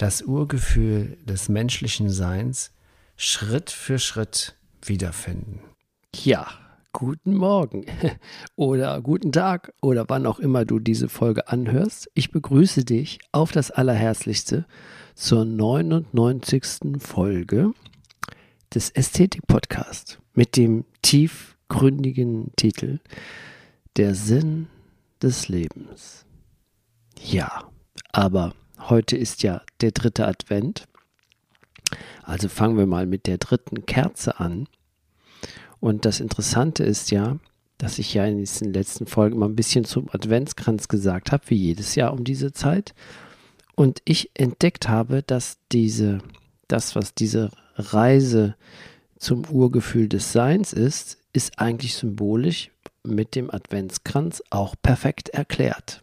das Urgefühl des menschlichen Seins Schritt für Schritt wiederfinden. Ja, guten Morgen oder guten Tag oder wann auch immer du diese Folge anhörst. Ich begrüße dich auf das Allerherzlichste zur 99. Folge des Ästhetik-Podcasts mit dem tiefgründigen Titel Der Sinn des Lebens. Ja, aber heute ist ja der dritte Advent. Also fangen wir mal mit der dritten Kerze an. Und das Interessante ist ja, dass ich ja in diesen letzten Folgen mal ein bisschen zum Adventskranz gesagt habe, wie jedes Jahr um diese Zeit. Und ich entdeckt habe, dass diese, das, was diese Reise zum Urgefühl des Seins ist, ist eigentlich symbolisch mit dem Adventskranz auch perfekt erklärt.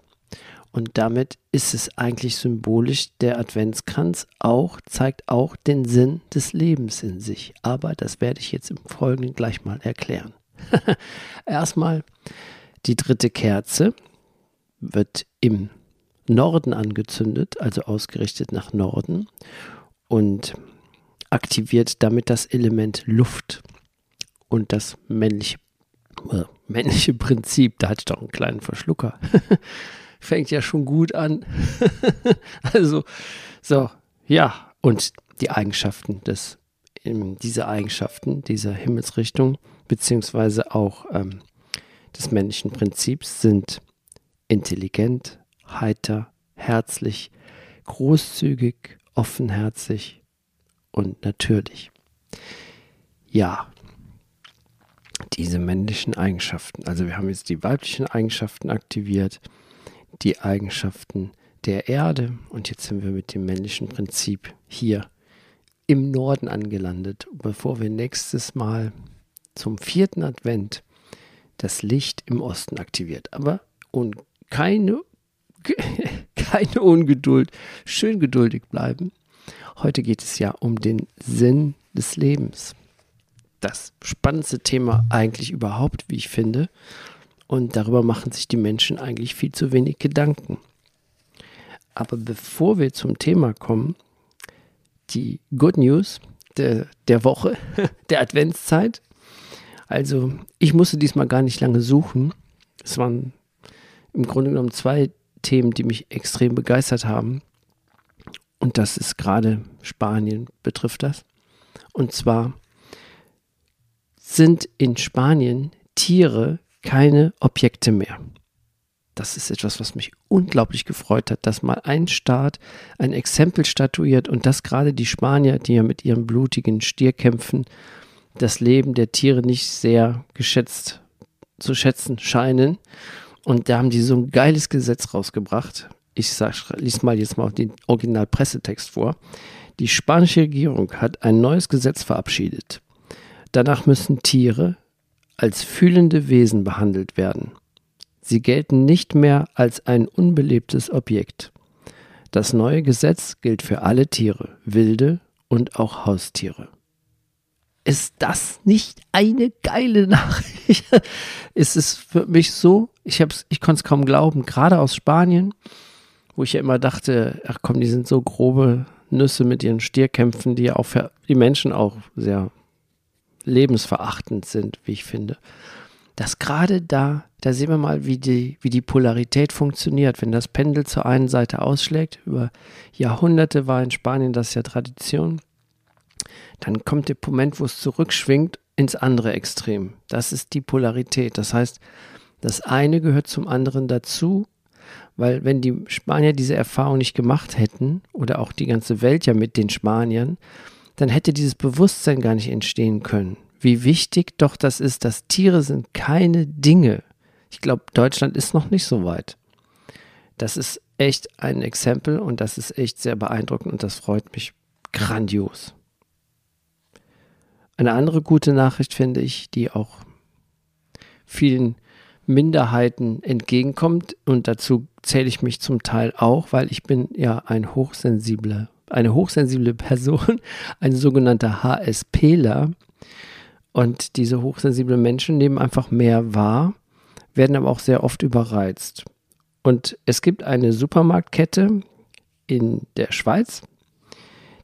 Und damit ist es eigentlich symbolisch, der Adventskranz auch, zeigt auch den Sinn des Lebens in sich. Aber das werde ich jetzt im Folgenden gleich mal erklären. Erstmal die dritte Kerze wird im Norden angezündet, also ausgerichtet nach Norden und aktiviert damit das Element Luft und das männliche, äh, männliche Prinzip. Da hatte ich doch einen kleinen Verschlucker. fängt ja schon gut an. also, so, ja, und die Eigenschaften des, diese Eigenschaften dieser Himmelsrichtung, beziehungsweise auch ähm, des männlichen Prinzips, sind intelligent, heiter, herzlich, großzügig, offenherzig und natürlich. Ja, diese männlichen Eigenschaften. Also wir haben jetzt die weiblichen Eigenschaften aktiviert die Eigenschaften der Erde. Und jetzt sind wir mit dem männlichen Prinzip hier im Norden angelandet, bevor wir nächstes Mal zum vierten Advent das Licht im Osten aktiviert. Aber und keine, keine Ungeduld, schön geduldig bleiben. Heute geht es ja um den Sinn des Lebens. Das spannendste Thema eigentlich überhaupt, wie ich finde. Und darüber machen sich die Menschen eigentlich viel zu wenig Gedanken. Aber bevor wir zum Thema kommen, die Good News der, der Woche, der Adventszeit. Also ich musste diesmal gar nicht lange suchen. Es waren im Grunde genommen zwei Themen, die mich extrem begeistert haben. Und das ist gerade Spanien betrifft das. Und zwar sind in Spanien Tiere keine Objekte mehr. Das ist etwas, was mich unglaublich gefreut hat, dass mal ein Staat ein Exempel statuiert und dass gerade die Spanier, die ja mit ihren blutigen Stierkämpfen das Leben der Tiere nicht sehr geschätzt zu schätzen scheinen. Und da haben die so ein geiles Gesetz rausgebracht. Ich sag, lies mal jetzt mal den Originalpressetext vor. Die spanische Regierung hat ein neues Gesetz verabschiedet. Danach müssen Tiere, als fühlende Wesen behandelt werden. Sie gelten nicht mehr als ein unbelebtes Objekt. Das neue Gesetz gilt für alle Tiere, wilde und auch Haustiere. Ist das nicht eine geile Nachricht? ist es für mich so, ich, ich konnte es kaum glauben, gerade aus Spanien, wo ich ja immer dachte, ach komm, die sind so grobe Nüsse mit ihren Stierkämpfen, die ja auch für die Menschen auch sehr lebensverachtend sind, wie ich finde. Dass gerade da, da sehen wir mal, wie die, wie die Polarität funktioniert. Wenn das Pendel zur einen Seite ausschlägt, über Jahrhunderte war in Spanien das ja Tradition, dann kommt der Moment, wo es zurückschwingt ins andere Extrem. Das ist die Polarität. Das heißt, das eine gehört zum anderen dazu, weil wenn die Spanier diese Erfahrung nicht gemacht hätten, oder auch die ganze Welt ja mit den Spaniern, dann hätte dieses Bewusstsein gar nicht entstehen können. Wie wichtig doch das ist, dass Tiere sind keine Dinge. Ich glaube, Deutschland ist noch nicht so weit. Das ist echt ein Exempel und das ist echt sehr beeindruckend und das freut mich grandios. Eine andere gute Nachricht finde ich, die auch vielen Minderheiten entgegenkommt und dazu zähle ich mich zum Teil auch, weil ich bin ja ein hochsensible, eine hochsensible Person, ein sogenannter HSPler und diese hochsensiblen Menschen nehmen einfach mehr wahr, werden aber auch sehr oft überreizt. Und es gibt eine Supermarktkette in der Schweiz,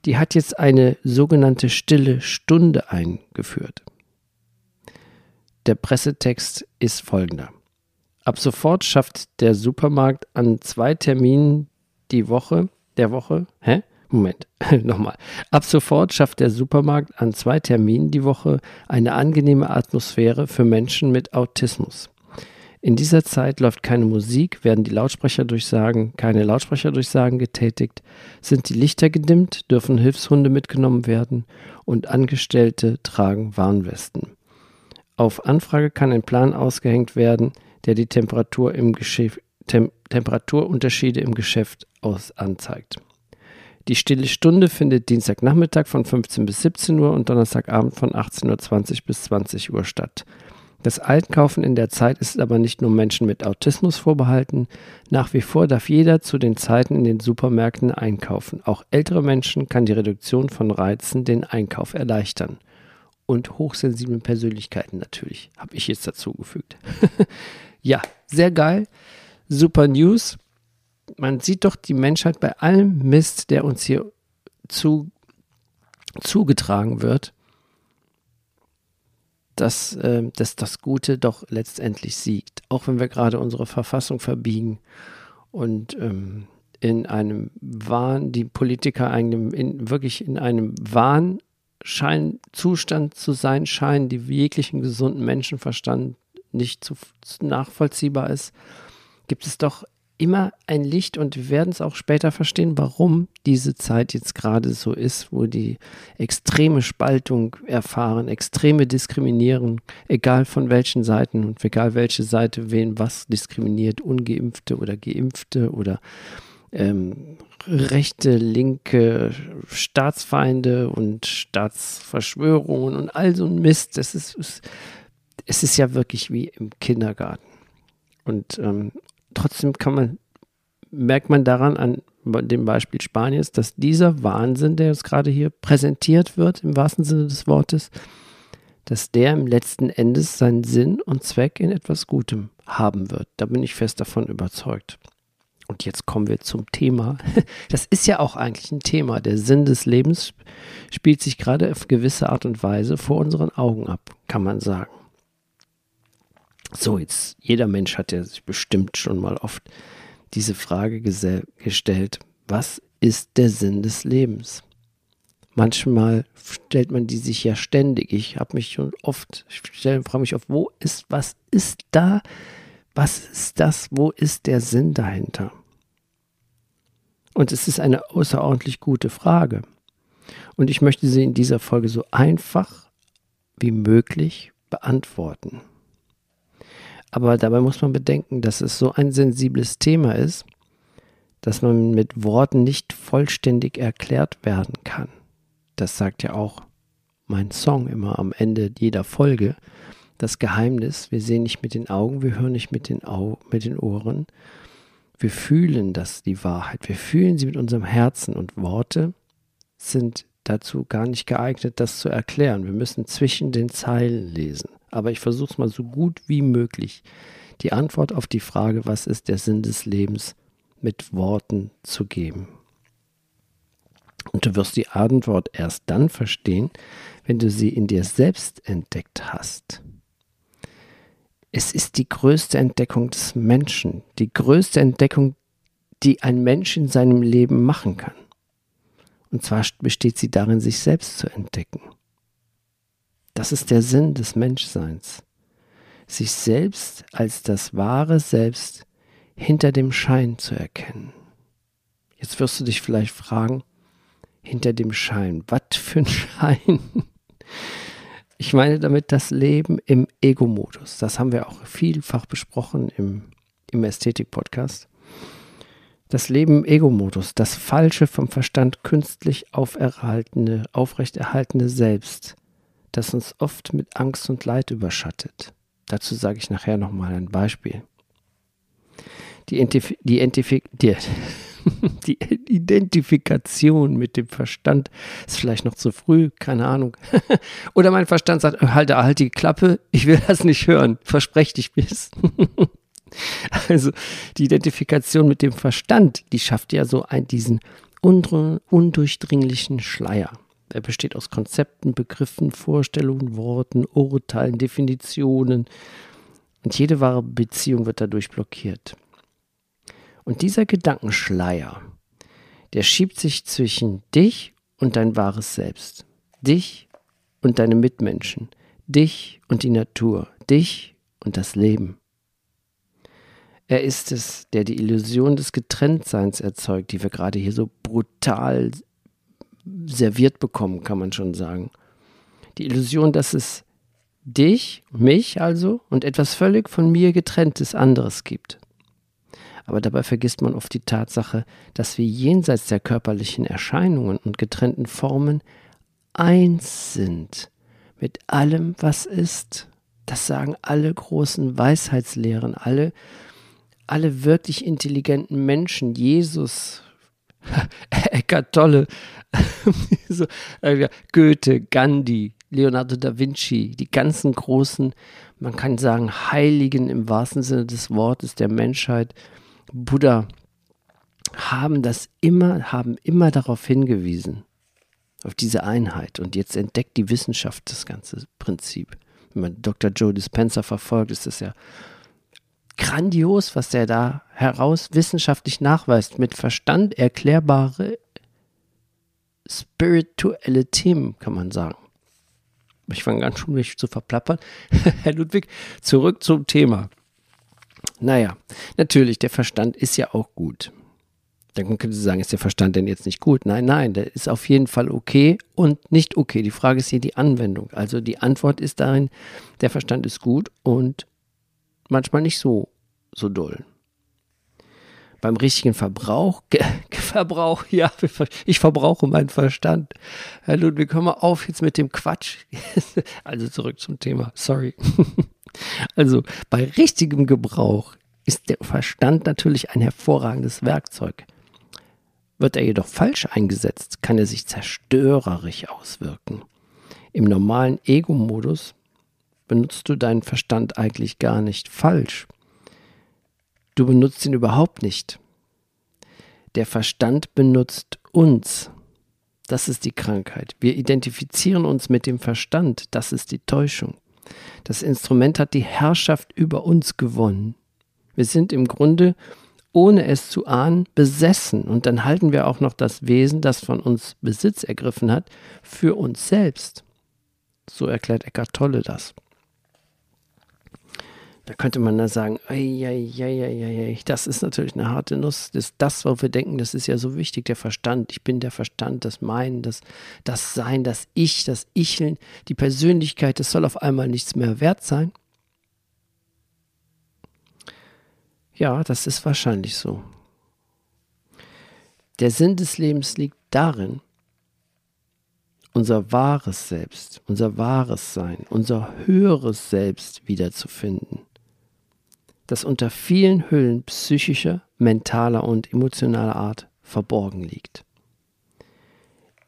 die hat jetzt eine sogenannte stille Stunde eingeführt. Der Pressetext ist folgender. Ab sofort schafft der Supermarkt an zwei Terminen die Woche, der Woche, hä? Moment, nochmal. Ab sofort schafft der Supermarkt an zwei Terminen die Woche eine angenehme Atmosphäre für Menschen mit Autismus. In dieser Zeit läuft keine Musik, werden die Lautsprecherdurchsagen, keine Lautsprecherdurchsagen getätigt, sind die Lichter gedimmt, dürfen Hilfshunde mitgenommen werden und Angestellte tragen Warnwesten. Auf Anfrage kann ein Plan ausgehängt werden, der die Temperatur im Geschäft, Tem Temperaturunterschiede im Geschäft aus anzeigt. Die Stille Stunde findet Dienstagnachmittag von 15 bis 17 Uhr und Donnerstagabend von 18.20 Uhr bis 20 Uhr statt. Das Einkaufen in der Zeit ist aber nicht nur Menschen mit Autismus vorbehalten. Nach wie vor darf jeder zu den Zeiten in den Supermärkten einkaufen. Auch ältere Menschen kann die Reduktion von Reizen den Einkauf erleichtern. Und hochsensiblen Persönlichkeiten natürlich, habe ich jetzt dazugefügt. ja, sehr geil. Super News. Man sieht doch die Menschheit bei allem Mist, der uns hier zu, zugetragen wird dass, äh, dass das Gute doch letztendlich siegt. Auch wenn wir gerade unsere Verfassung verbiegen und ähm, in einem Wahn, die Politiker einem in, wirklich in einem Wahnscheinzustand zu sein scheinen, die jeglichen gesunden Menschenverstand nicht zu, nachvollziehbar ist, gibt es doch immer ein Licht und wir werden es auch später verstehen, warum diese Zeit jetzt gerade so ist, wo die extreme Spaltung erfahren, extreme Diskriminierung, egal von welchen Seiten und egal welche Seite wen was diskriminiert, ungeimpfte oder geimpfte oder ähm, rechte, linke Staatsfeinde und Staatsverschwörungen und all so ein Mist. Das ist, es ist ja wirklich wie im Kindergarten. Und ähm, trotzdem kann man, merkt man daran an dem Beispiel Spaniens, dass dieser Wahnsinn, der jetzt gerade hier präsentiert wird, im wahrsten Sinne des Wortes, dass der im letzten Endes seinen Sinn und Zweck in etwas Gutem haben wird. Da bin ich fest davon überzeugt. Und jetzt kommen wir zum Thema. Das ist ja auch eigentlich ein Thema. Der Sinn des Lebens spielt sich gerade auf gewisse Art und Weise vor unseren Augen ab, kann man sagen. So, jetzt, jeder Mensch hat ja sich bestimmt schon mal oft diese Frage gestellt, was ist der Sinn des Lebens? Manchmal stellt man die sich ja ständig. Ich habe mich schon oft, ich frage mich oft, wo ist, was ist da? Was ist das? Wo ist der Sinn dahinter? Und es ist eine außerordentlich gute Frage. Und ich möchte sie in dieser Folge so einfach wie möglich beantworten. Aber dabei muss man bedenken, dass es so ein sensibles Thema ist, dass man mit Worten nicht vollständig erklärt werden kann. Das sagt ja auch mein Song immer am Ende jeder Folge. Das Geheimnis, wir sehen nicht mit den Augen, wir hören nicht mit den, Au mit den Ohren. Wir fühlen das, die Wahrheit. Wir fühlen sie mit unserem Herzen und Worte sind dazu gar nicht geeignet, das zu erklären. Wir müssen zwischen den Zeilen lesen aber ich versuche es mal so gut wie möglich, die Antwort auf die Frage, was ist der Sinn des Lebens, mit Worten zu geben. Und du wirst die Antwort erst dann verstehen, wenn du sie in dir selbst entdeckt hast. Es ist die größte Entdeckung des Menschen, die größte Entdeckung, die ein Mensch in seinem Leben machen kann. Und zwar besteht sie darin, sich selbst zu entdecken. Das ist der Sinn des Menschseins. Sich selbst als das wahre Selbst hinter dem Schein zu erkennen. Jetzt wirst du dich vielleicht fragen, hinter dem Schein, was für ein Schein? Ich meine damit das Leben im Ego-Modus. Das haben wir auch vielfach besprochen im, im Ästhetik-Podcast. Das Leben im Ego-Modus, das falsche, vom Verstand künstlich auferhaltene, aufrechterhaltene Selbst, das uns oft mit Angst und Leid überschattet. Dazu sage ich nachher nochmal ein Beispiel. Die, Entif die, Entif die, die Identifikation mit dem Verstand ist vielleicht noch zu früh, keine Ahnung. Oder mein Verstand sagt, halte, halte die Klappe, ich will das nicht hören, versprech dich bis. also die Identifikation mit dem Verstand, die schafft ja so einen, diesen undurchdringlichen Schleier. Er besteht aus Konzepten, Begriffen, Vorstellungen, Worten, Urteilen, Definitionen. Und jede wahre Beziehung wird dadurch blockiert. Und dieser Gedankenschleier, der schiebt sich zwischen dich und dein wahres Selbst, dich und deine Mitmenschen, dich und die Natur, dich und das Leben. Er ist es, der die Illusion des Getrenntseins erzeugt, die wir gerade hier so brutal serviert bekommen, kann man schon sagen. Die Illusion, dass es dich, mich also, und etwas völlig von mir getrenntes anderes gibt aber dabei vergisst man oft die Tatsache, dass wir jenseits der körperlichen Erscheinungen und getrennten Formen eins sind mit allem, was ist. Das sagen alle großen Weisheitslehren, alle, alle wirklich intelligenten Menschen, Jesus, Eckart Tolle, so, äh, Goethe, Gandhi, Leonardo da Vinci, die ganzen großen, man kann sagen, Heiligen im wahrsten Sinne des Wortes der Menschheit, Buddha haben das immer, haben immer darauf hingewiesen, auf diese Einheit. Und jetzt entdeckt die Wissenschaft das ganze Prinzip. Wenn man Dr. Joe Dispenza verfolgt, ist das ja grandios, was der da heraus wissenschaftlich nachweist, mit Verstand erklärbare spirituelle Themen, kann man sagen. Ich fange ganz schon mich zu verplappern. Herr Ludwig, zurück zum Thema. Naja, natürlich, der Verstand ist ja auch gut. Dann könnte Sie sagen, ist der Verstand denn jetzt nicht gut? Nein, nein, der ist auf jeden Fall okay und nicht okay. Die Frage ist hier die Anwendung. Also die Antwort ist darin, der Verstand ist gut und manchmal nicht so, so doll. Beim richtigen Verbrauch, Verbrauch, ja, ich verbrauche meinen Verstand. Herr Ludwig, hör mal auf jetzt mit dem Quatsch. Also zurück zum Thema, sorry. Also bei richtigem Gebrauch ist der Verstand natürlich ein hervorragendes Werkzeug. Wird er jedoch falsch eingesetzt, kann er sich zerstörerisch auswirken. Im normalen Ego-Modus benutzt du deinen Verstand eigentlich gar nicht falsch. Du benutzt ihn überhaupt nicht. Der Verstand benutzt uns. Das ist die Krankheit. Wir identifizieren uns mit dem Verstand. Das ist die Täuschung. Das Instrument hat die Herrschaft über uns gewonnen. Wir sind im Grunde, ohne es zu ahnen, besessen. Und dann halten wir auch noch das Wesen, das von uns Besitz ergriffen hat, für uns selbst. So erklärt Eckart Tolle das. Da könnte man da sagen, das ist natürlich eine harte Nuss. Das, das, was wir denken, das ist ja so wichtig, der Verstand. Ich bin der Verstand, das Meinen, das, das Sein, das Ich, das Icheln, die Persönlichkeit, das soll auf einmal nichts mehr wert sein. Ja, das ist wahrscheinlich so. Der Sinn des Lebens liegt darin, unser wahres Selbst, unser wahres Sein, unser höheres Selbst wiederzufinden das unter vielen Hüllen psychischer, mentaler und emotionaler Art verborgen liegt.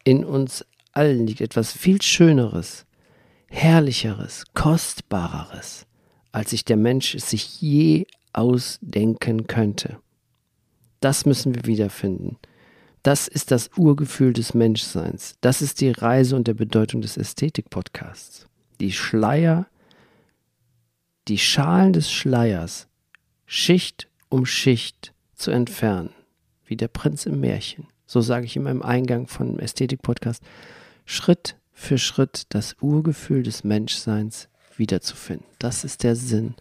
In uns allen liegt etwas viel Schöneres, Herrlicheres, Kostbareres, als sich der Mensch es sich je ausdenken könnte. Das müssen wir wiederfinden. Das ist das Urgefühl des Menschseins. Das ist die Reise und der Bedeutung des Ästhetik-Podcasts. Die Schleier die Schalen des Schleiers Schicht um Schicht zu entfernen, wie der Prinz im Märchen. So sage ich in meinem Eingang von Ästhetik-Podcast, Schritt für Schritt das Urgefühl des Menschseins wiederzufinden. Das ist der Sinn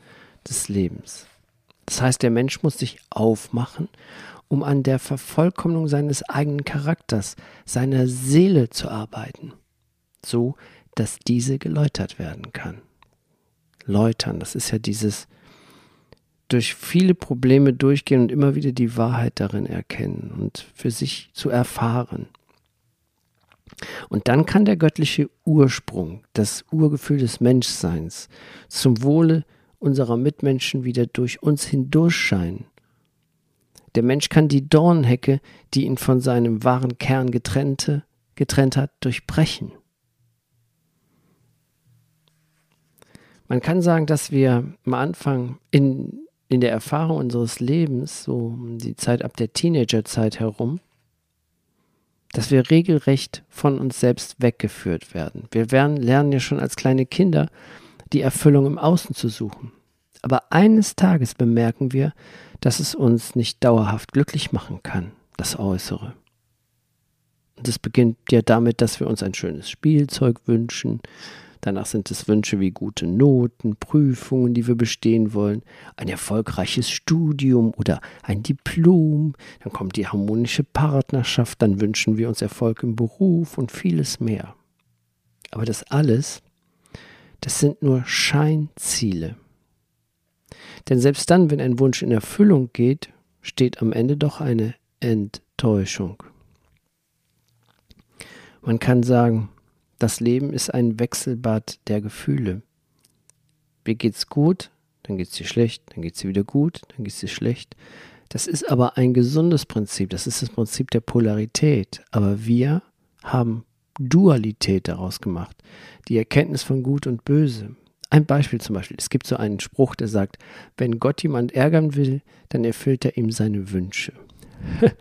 des Lebens. Das heißt, der Mensch muss sich aufmachen, um an der Vervollkommnung seines eigenen Charakters, seiner Seele zu arbeiten, so dass diese geläutert werden kann läutern. Das ist ja dieses durch viele Probleme durchgehen und immer wieder die Wahrheit darin erkennen und für sich zu erfahren. Und dann kann der göttliche Ursprung, das Urgefühl des Menschseins zum Wohle unserer Mitmenschen wieder durch uns hindurchscheinen. Der Mensch kann die Dornhecke, die ihn von seinem wahren Kern getrennte, getrennt hat, durchbrechen. Man kann sagen, dass wir am Anfang in, in der Erfahrung unseres Lebens, so die Zeit ab der Teenagerzeit herum, dass wir regelrecht von uns selbst weggeführt werden. Wir werden, lernen ja schon als kleine Kinder, die Erfüllung im Außen zu suchen. Aber eines Tages bemerken wir, dass es uns nicht dauerhaft glücklich machen kann, das Äußere. Und es beginnt ja damit, dass wir uns ein schönes Spielzeug wünschen, Danach sind es Wünsche wie gute Noten, Prüfungen, die wir bestehen wollen, ein erfolgreiches Studium oder ein Diplom. Dann kommt die harmonische Partnerschaft, dann wünschen wir uns Erfolg im Beruf und vieles mehr. Aber das alles, das sind nur Scheinziele. Denn selbst dann, wenn ein Wunsch in Erfüllung geht, steht am Ende doch eine Enttäuschung. Man kann sagen, das Leben ist ein Wechselbad der Gefühle. Mir geht's gut, dann geht's dir schlecht, dann geht's dir wieder gut, dann geht's dir schlecht. Das ist aber ein gesundes Prinzip, das ist das Prinzip der Polarität. Aber wir haben Dualität daraus gemacht, die Erkenntnis von Gut und Böse. Ein Beispiel zum Beispiel, es gibt so einen Spruch, der sagt, wenn Gott jemand ärgern will, dann erfüllt er ihm seine Wünsche.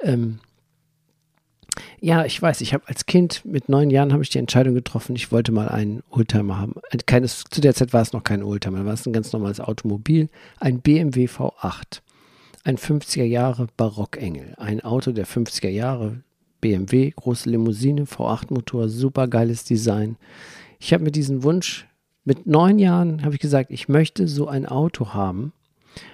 ähm, ja, ich weiß, ich habe als Kind mit neun Jahren habe ich die Entscheidung getroffen, ich wollte mal einen Oldtimer haben. Keines, zu der Zeit war es noch kein Oldtimer, war es ein ganz normales Automobil, ein BMW V8, ein 50er Jahre Barockengel, ein Auto der 50er Jahre, BMW, große Limousine, V8-Motor, super geiles Design. Ich habe mir diesen Wunsch mit neun Jahren habe ich gesagt, ich möchte so ein Auto haben,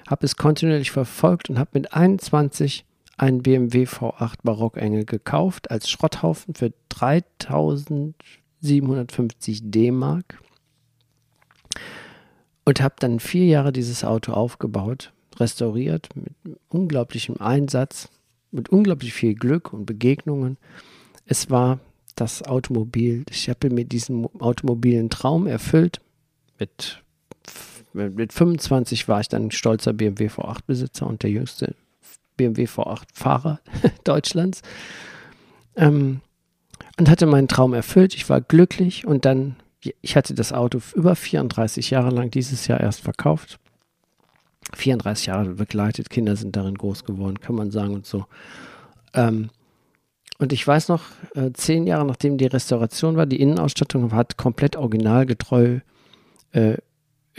habe es kontinuierlich verfolgt und habe mit 21 einen BMW V8 Barockengel gekauft als Schrotthaufen für 3750 D-Mark und habe dann vier Jahre dieses Auto aufgebaut, restauriert mit unglaublichem Einsatz, mit unglaublich viel Glück und Begegnungen. Es war das Automobil, ich habe mir diesen automobilen Traum erfüllt. Mit, mit 25 war ich dann stolzer BMW V8-Besitzer und der jüngste BMW V8-Fahrer Deutschlands. Ähm, und hatte meinen Traum erfüllt. Ich war glücklich und dann, ich hatte das Auto über 34 Jahre lang dieses Jahr erst verkauft. 34 Jahre begleitet, Kinder sind darin groß geworden, kann man sagen und so. Ähm, und ich weiß noch, äh, zehn Jahre nachdem die Restauration war, die Innenausstattung hat komplett originalgetreu äh,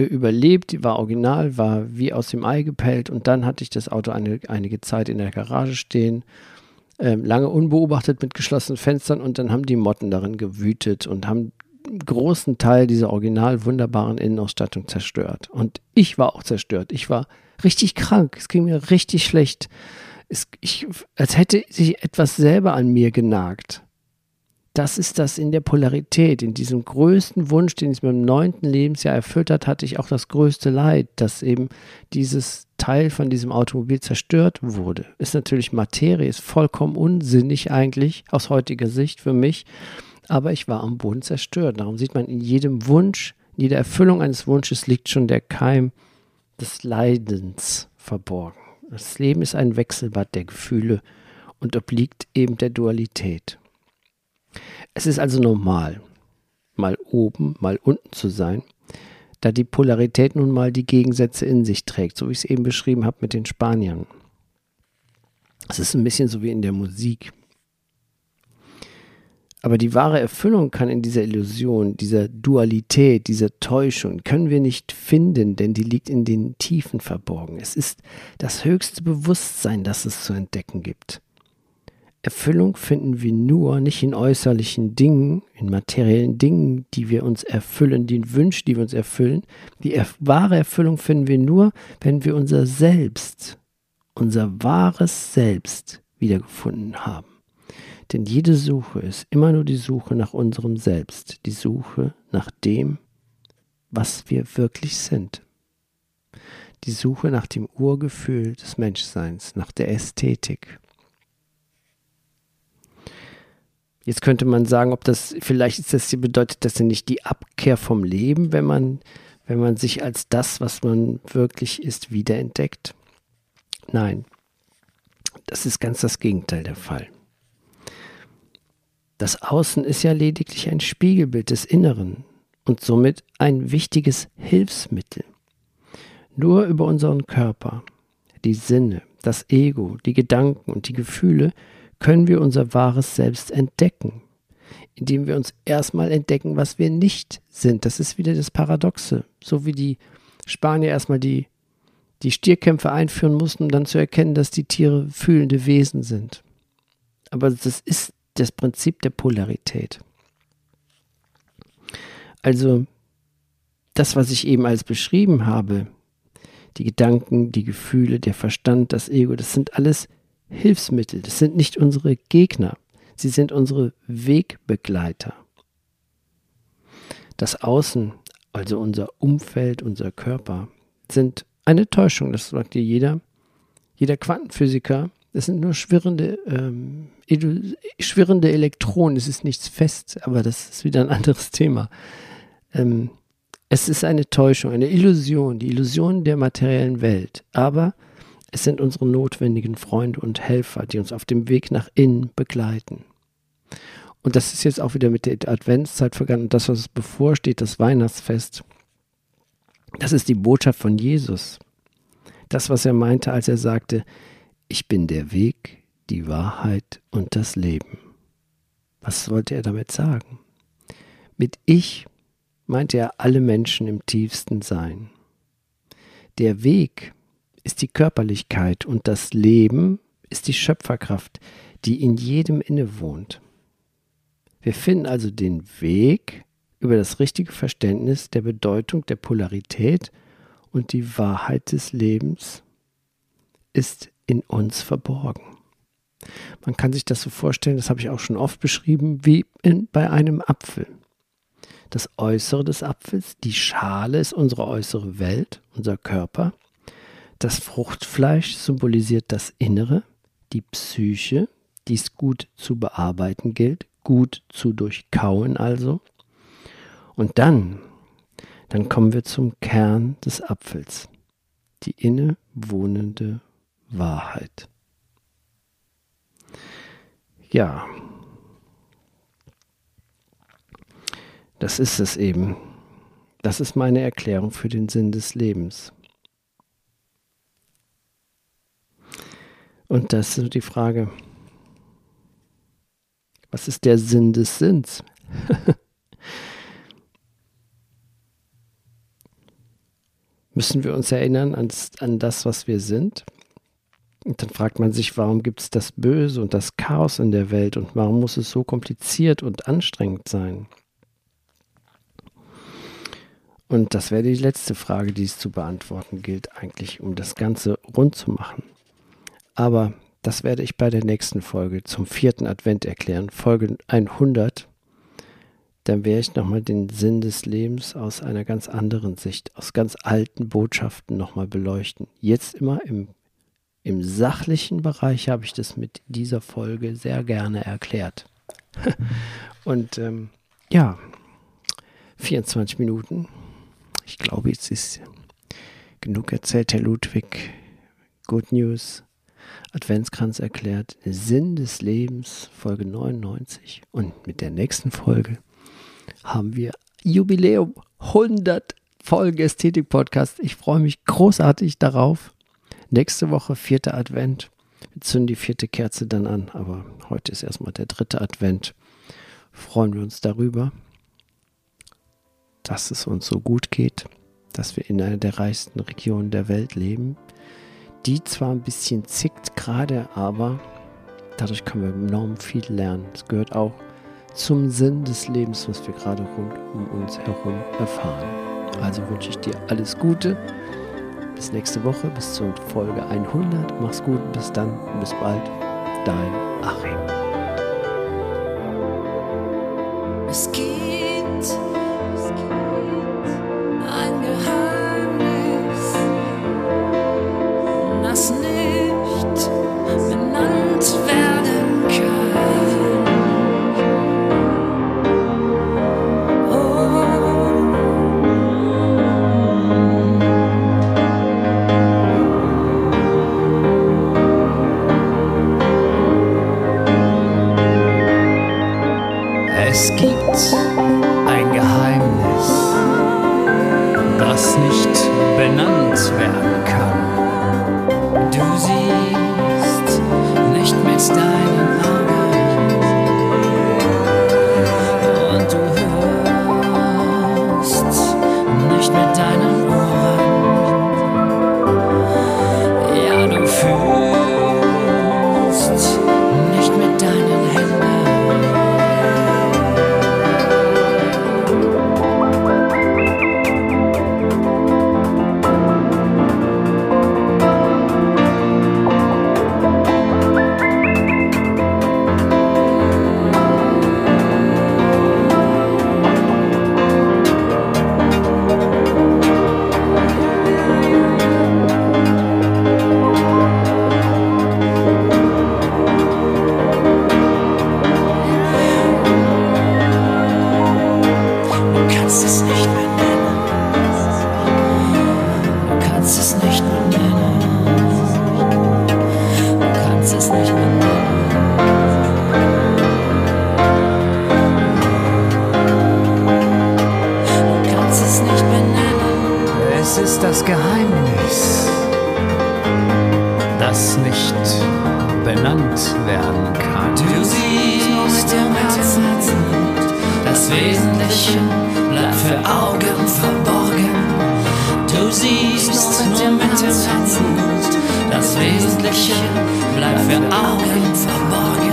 überlebt, war original, war wie aus dem Ei gepellt und dann hatte ich das Auto eine, einige Zeit in der Garage stehen, ähm, lange unbeobachtet mit geschlossenen Fenstern und dann haben die Motten darin gewütet und haben einen großen Teil dieser original wunderbaren Innenausstattung zerstört. Und ich war auch zerstört. Ich war richtig krank. Es ging mir richtig schlecht. Es, ich, als hätte sich etwas selber an mir genagt das ist das in der Polarität, in diesem größten Wunsch, den es mir im neunten Lebensjahr erfüllt hat, hatte ich auch das größte Leid, dass eben dieses Teil von diesem Automobil zerstört wurde. Ist natürlich Materie, ist vollkommen unsinnig eigentlich aus heutiger Sicht für mich, aber ich war am Boden zerstört. Darum sieht man in jedem Wunsch, in jeder Erfüllung eines Wunsches liegt schon der Keim des Leidens verborgen. Das Leben ist ein Wechselbad der Gefühle und obliegt eben der Dualität. Es ist also normal, mal oben, mal unten zu sein, da die Polarität nun mal die Gegensätze in sich trägt, so wie ich es eben beschrieben habe mit den Spaniern. Es ist ein bisschen so wie in der Musik. Aber die wahre Erfüllung kann in dieser Illusion, dieser Dualität, dieser Täuschung, können wir nicht finden, denn die liegt in den Tiefen verborgen. Es ist das höchste Bewusstsein, das es zu entdecken gibt. Erfüllung finden wir nur nicht in äußerlichen Dingen, in materiellen Dingen, die wir uns erfüllen, die Wünsche, die wir uns erfüllen. Die er wahre Erfüllung finden wir nur, wenn wir unser Selbst, unser wahres Selbst wiedergefunden haben. Denn jede Suche ist immer nur die Suche nach unserem Selbst, die Suche nach dem, was wir wirklich sind. die Suche nach dem Urgefühl des Menschseins, nach der Ästhetik. Jetzt könnte man sagen, ob das vielleicht ist das bedeutet das ja nicht die Abkehr vom Leben, wenn man wenn man sich als das, was man wirklich ist, wiederentdeckt? Nein, das ist ganz das Gegenteil der Fall. Das Außen ist ja lediglich ein Spiegelbild des Inneren und somit ein wichtiges Hilfsmittel. Nur über unseren Körper, die Sinne, das Ego, die Gedanken und die Gefühle können wir unser wahres Selbst entdecken, indem wir uns erstmal entdecken, was wir nicht sind. Das ist wieder das Paradoxe. So wie die Spanier erstmal die, die Stierkämpfe einführen mussten, um dann zu erkennen, dass die Tiere fühlende Wesen sind. Aber das ist das Prinzip der Polarität. Also das, was ich eben als beschrieben habe, die Gedanken, die Gefühle, der Verstand, das Ego, das sind alles Hilfsmittel, das sind nicht unsere Gegner, sie sind unsere Wegbegleiter. Das Außen, also unser Umfeld, unser Körper, sind eine Täuschung, das sagt dir jeder. Jeder Quantenphysiker das sind nur schwirrende, ähm, schwirrende Elektronen. Es ist nichts fest, aber das ist wieder ein anderes Thema. Ähm, es ist eine Täuschung, eine Illusion, die Illusion der materiellen Welt. Aber es sind unsere notwendigen Freunde und Helfer, die uns auf dem Weg nach innen begleiten. Und das ist jetzt auch wieder mit der Adventszeit vergangen. Das, was bevorsteht, das Weihnachtsfest, das ist die Botschaft von Jesus. Das, was er meinte, als er sagte, ich bin der Weg, die Wahrheit und das Leben. Was wollte er damit sagen? Mit ich meinte er alle Menschen im tiefsten Sein. Der Weg ist die Körperlichkeit und das Leben ist die Schöpferkraft, die in jedem innewohnt. Wir finden also den Weg über das richtige Verständnis der Bedeutung der Polarität und die Wahrheit des Lebens ist in uns verborgen. Man kann sich das so vorstellen, das habe ich auch schon oft beschrieben, wie in, bei einem Apfel. Das Äußere des Apfels, die Schale ist unsere äußere Welt, unser Körper. Das Fruchtfleisch symbolisiert das Innere, die Psyche, die es gut zu bearbeiten gilt, gut zu durchkauen also. Und dann, dann kommen wir zum Kern des Apfels, die innewohnende Wahrheit. Ja, das ist es eben. Das ist meine Erklärung für den Sinn des Lebens. Und das ist die Frage, was ist der Sinn des Sinns? Müssen wir uns erinnern an, an das, was wir sind? Und dann fragt man sich, warum gibt es das Böse und das Chaos in der Welt und warum muss es so kompliziert und anstrengend sein? Und das wäre die letzte Frage, die es zu beantworten gilt, eigentlich, um das Ganze rund zu machen. Aber das werde ich bei der nächsten Folge zum vierten Advent erklären, Folge 100. Dann werde ich nochmal den Sinn des Lebens aus einer ganz anderen Sicht, aus ganz alten Botschaften nochmal beleuchten. Jetzt immer im im sachlichen Bereich habe ich das mit dieser Folge sehr gerne erklärt. Und ähm, ja, 24 Minuten. Ich glaube, jetzt ist genug erzählt, Herr Ludwig. Good News. Adventskranz erklärt. Sinn des Lebens, Folge 99. Und mit der nächsten Folge haben wir Jubiläum 100 Folgen Ästhetik Podcast. Ich freue mich großartig darauf. Nächste Woche, vierter Advent. Wir zünden die vierte Kerze dann an, aber heute ist erstmal der dritte Advent. Freuen wir uns darüber, dass es uns so gut geht, dass wir in einer der reichsten Regionen der Welt leben, die zwar ein bisschen zickt gerade, aber dadurch können wir enorm viel lernen. Es gehört auch zum Sinn des Lebens, was wir gerade rund um uns herum erfahren. Also wünsche ich dir alles Gute bis nächste Woche, bis zur Folge 100. Mach's gut, bis dann, bis bald. Dein Achim. Das ist das Geheimnis, das nicht benannt werden kann. Du siehst nur mit dem Herzen, das Wesentliche bleibt für Augen verborgen. Du siehst nur mit dem Herzen, das Wesentliche bleibt für Augen verborgen.